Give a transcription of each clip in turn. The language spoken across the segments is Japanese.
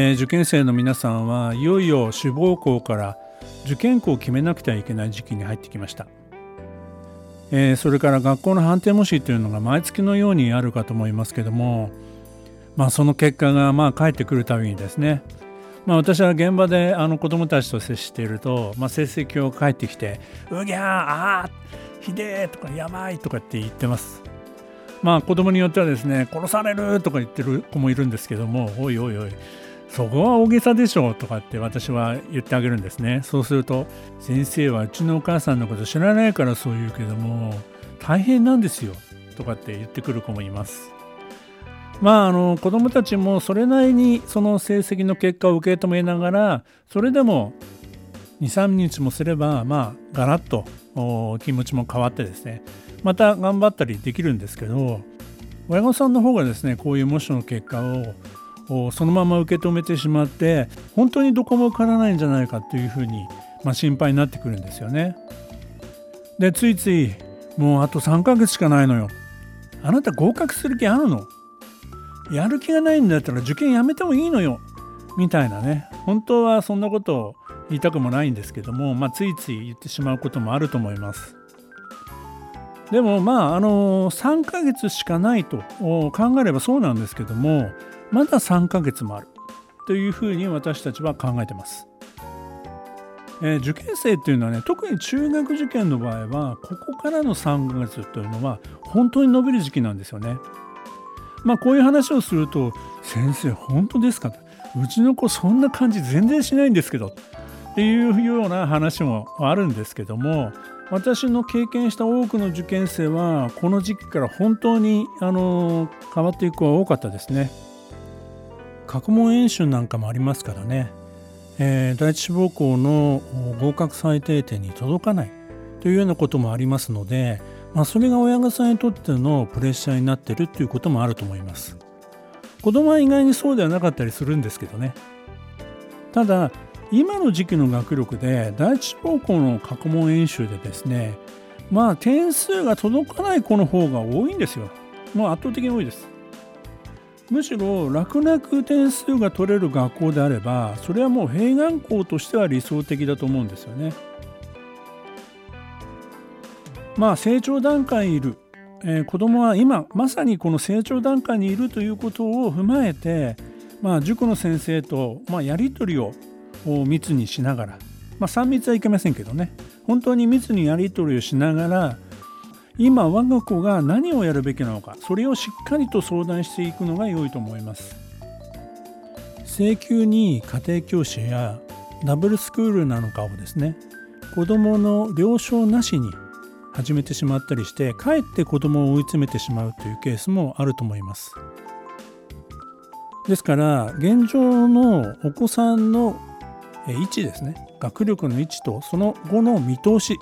えー、受験生の皆さんはいよいよ志望校から受験校を決めなくてはいけない時期に入ってきました、えー、それから学校の判定模試というのが毎月のようにあるかと思いますけども、まあ、その結果がまあ返ってくるたびにですね、まあ、私は現場であの子どもたちと接していると、まあ、成績を返ってきて「うぎゃーあーひでー」とか「やばい」とかって言ってます。まあ子供によってはですね殺されるとか言ってる子もいるんですけどもおいおいおい。そこは大げさでしょうとかって私は言ってあげるんですね。そうすると先生はうちのお母さんのこと知らないからそう言うけども大変なんですよとかって言ってくる子もいます。まああの子どもたちもそれなりにその成績の結果を受け止めながらそれでも23日もすればまあガラッと気持ちも変わってですね。また頑張ったりできるんですけど親御さんの方がですねこういう模試の結果ををそのまま受け止めてしまって本当にどこも受からないんじゃないかというふうに、まあ、心配になってくるんですよね。でついついもうあと3ヶ月しかないのよ。あなた合格する気あるの？やる気がないんだったら受験やめてもいいのよみたいなね本当はそんなことを言いたくもないんですけども、まあ、ついつい言ってしまうこともあると思います。でもまああの3ヶ月しかないと考えればそうなんですけどもまだ3ヶ月もあるというふうに私たちは考えてます。えー、受験生っていうのはね特に中学受験の場合はここからの3ヶ月というのは本当に伸びる時期なんですよね。まあこういう話をすると「先生本当ですか?」うちの子そんな感じ全然しないんですけど」っていうような話もあるんですけども私の経験した多くの受験生はこの時期から本当にあの変わっていく子は多かったですね。過問演習なんかもありますからね、えー、第一志望校の合格最低点に届かないというようなこともありますので、まあ、それが親御さんにとってのプレッシャーになっているということもあると思います。子供は意外にそうではなかったりするんですけどね。ただ今の時期の学力で第一志望校の過去問演習でですねまあ点数が届かない子の方が多いんですよ。もう圧倒的に多いです。むしろ楽々点数が取れる学校であればそれはもう併願校としては理想的だと思うんですよね。まあ成長段階にいる、えー、子どもは今まさにこの成長段階にいるということを踏まえて、まあ、塾の先生と、まあ、やり取りをを密にしながら、まあ、3密はいけませんけどね。本当に密にやり取りをしながら今我が子が何をやるべきなのかそれをしっかりと相談していくのが良いと思います。請求に家庭教師やダブルスクールなのかをですね子どもの了承なしに始めてしまったりしてかえって子どもを追い詰めてしまうというケースもあると思います。ですから現状のお子さんの位置ですね学力の位置とその後の見通し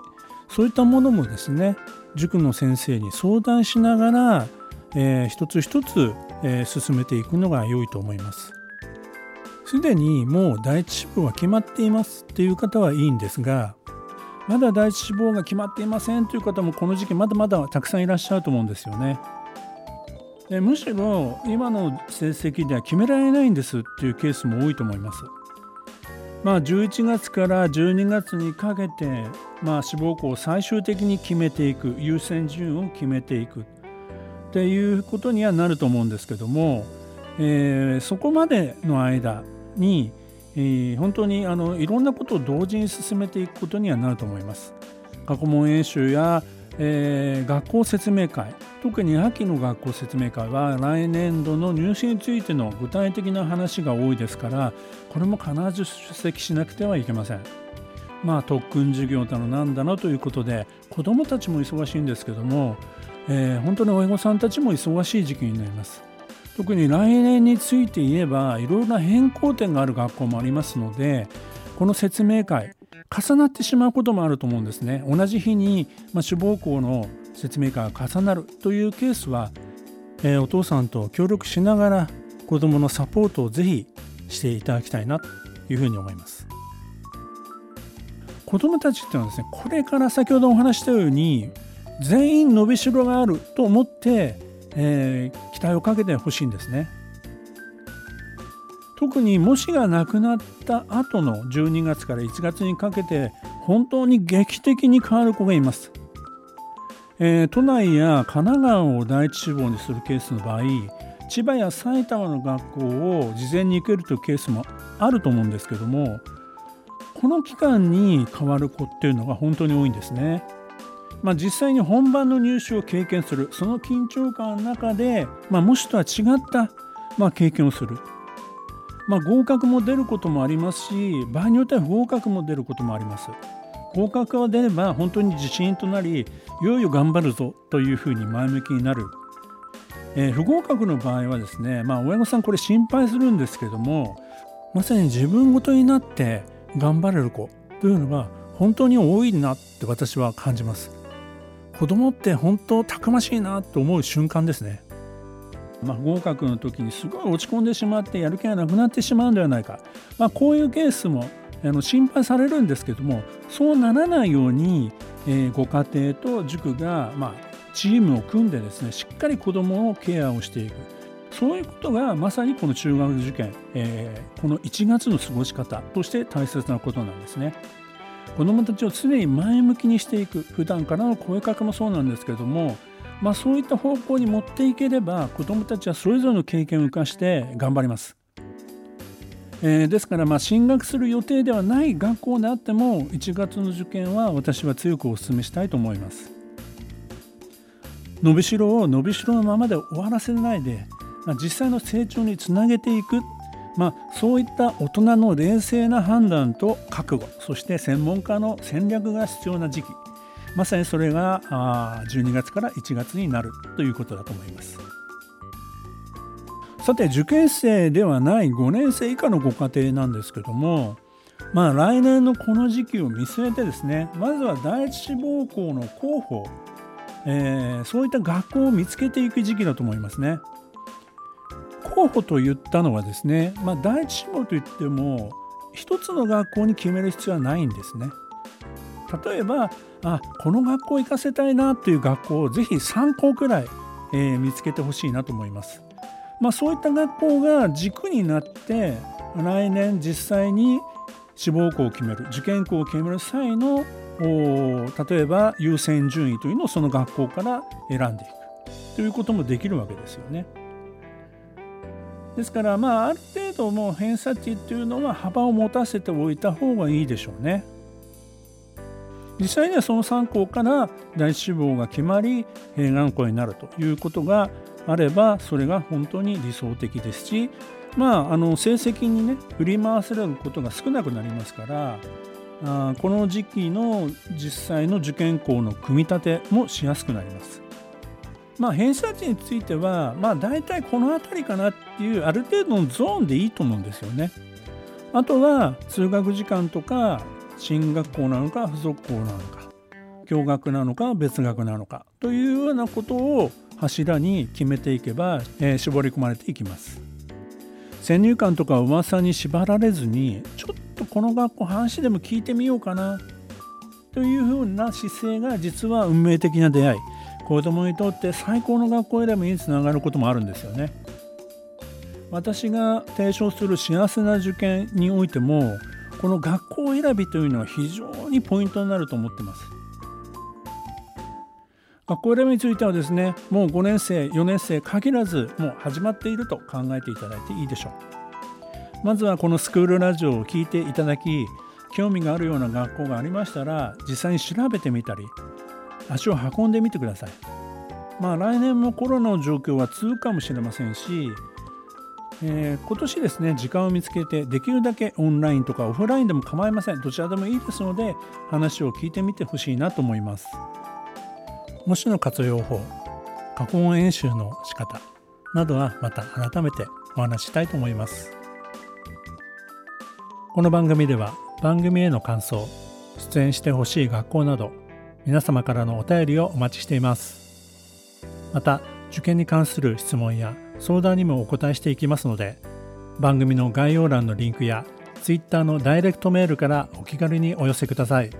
そういったものもですね塾の先生に相談しながら、えー、一つ一つ、えー、進めていくのが良いと思います。すでにもう第一志望は決まっていますっていう方はいいんですがまだ第一志望が決まっていませんという方もこの時期まだまだたくさんいらっしゃると思うんですよね。でむしろ今の成績では決められないんですっていうケースも多いと思います。まあ、11月から12月にかけて、まあ、志望校を最終的に決めていく優先順位を決めていくっていうことにはなると思うんですけども、えー、そこまでの間に、えー、本当にあのいろんなことを同時に進めていくことにはなると思います。過去問演習や、えー、学校説明会特に秋の学校説明会は来年度の入試についての具体的な話が多いですからこれも必ず出席しなくてはいけません。まあ、特訓授業だのなんだのということで子どもたちも忙しいんですけども、えー、本当に親御さんたちも忙しい時期になります。特に来年について言えばいろいろな変更点がある学校もありますのでこの説明会重なってしまうこともあると思うんですね。同じ日に、まあ、志望校の説明会が重なるというケースは、えー、お父さんと協力しながら子どものサポートをぜひしていただきたいなというふうに思います。子どもたちっていうのはですねこれから先ほどお話したように全員伸びしろがあると思って、えー、期待をかけてほしいんですね。特に模試がなくなった後の12月から1月にかけて本当に劇的に変わる子がいます、えー、都内や神奈川を第一志望にするケースの場合千葉や埼玉の学校を事前に行けるというケースもあると思うんですけどもこの期間に変わる子っていうのが本当に多いんですね。まあ、実際に本番の入試を経験するその緊張感の中で、まあ、模試とは違った、まあ、経験をする、まあ、合格も出ることもありますし場合によっては不合格も出ることもあります。合格が出れば本当に自信となりいよいよ頑張るぞというふうに前向きになる。えー、不合格の場合はですね、まあ、親御さんこれ心配するんですけどもまさに自分ごとになって頑張れる子というのが本当に多いなって私は感じます。子供って本当たくましいなと思う瞬間ですね。まあ、合格の時にすごい落ち込んでしまってやる気がなくなってしまうんではないか、まあ、こういうケースもあの心配されるんですけどもそうならないように、えー、ご家庭と塾が、まあ、チームを組んでですねしっかり子どもをケアをしていくそういうことがまさにこの中学受験、えー、この1月の過ごし方として大切なことなんですね。子どもたちを常に前向きにしていく普段からの声かけもそうなんですけども、まあ、そういった方向に持っていければ子どもたちはそれぞれの経験を生かして頑張ります。えー、ですからまあ進学する予定ではない学校であっても1月の受験は私は強くお勧めしたいと思います。伸びしろを伸びしろのままで終わらせないで、まあ、実際の成長につなげていく、まあ、そういった大人の冷静な判断と覚悟そして専門家の戦略が必要な時期まさにそれが12月から1月になるということだと思います。さて受験生ではない5年生以下のご家庭なんですけどもまあ来年のこの時期を見据えてですねまずは第一志望校の候補えー、そういった学校を見つけていく時期だと思いますね。候補と言ったのはですね、まあ、第一志望といっても一つの学校に決める必要はないんですね。例えばあこの学校行かせたいなという学校をぜひ3校くらい、えー、見つけてほしいなと思います。まあ、そういった学校が軸になって来年実際に志望校を決める受験校を決める際の例えば優先順位というのをその学校から選んでいくということもできるわけですよね。ですからまあある程度も偏差値っていうのは幅を持たせておいた方がいいでしょうね。実際にはその3校から第一志望が決まり何校になるということがあればそれが本当に理想的ですしまああの成績にね振り回されることが少なくなりますからあこの時期の実際の受験校の組み立てもしやすくなります。まあ、偏差値については、まあ、大体この辺りかなっていうある程度のゾーンでいいと思うんですよね。あとは通学時間とか進学校なのか付属校なのか共学なのか別学なのかというようなことを柱に決めていけば、えー、絞り込まれていきます。先入観とか噂に縛られずにちょっとこの学校話でも聞いてみようかなというふうな姿勢が実は運命的な出会い子供にとって最高の学校選びにつながることもあるんですよね私が提唱する幸せな受験においてもこの学校選びというのは非常にポイントになると思ってます。学校選びについてはですねもう5年生4年生限らずもう始まっていると考えていただいていいでしょう。まずはこのスクールラジオを聞いていただき興味があるような学校がありましたら実際に調べてみたり足を運んでみてください。まあ来年もコロナの状況は続くかもしれませんし、えー、今年ですね時間を見つけてできるだけオンラインとかオフラインでも構いません。どちらでもいいですので話を聞いてみてほしいなと思います。模試の活用法過去問演習の仕方などはまた改めてお話ししたいと思います。この番組では番組への感想出演してほしい学校など皆様からのお便りをお待ちしています。また受験に関する質問や相談にもお答えしていきますので番組の概要欄のリンクや Twitter のダイレクトメールからお気軽にお寄せください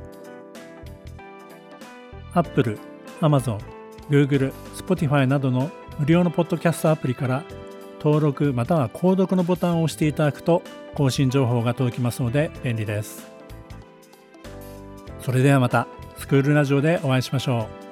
Apple、Amazon、Google、Spotify などの無料のポッドキャストアプリから登録または購読のボタンを押していただくと更新情報が届きますので便利です。それではまたスクールラジオでお会いしましょう。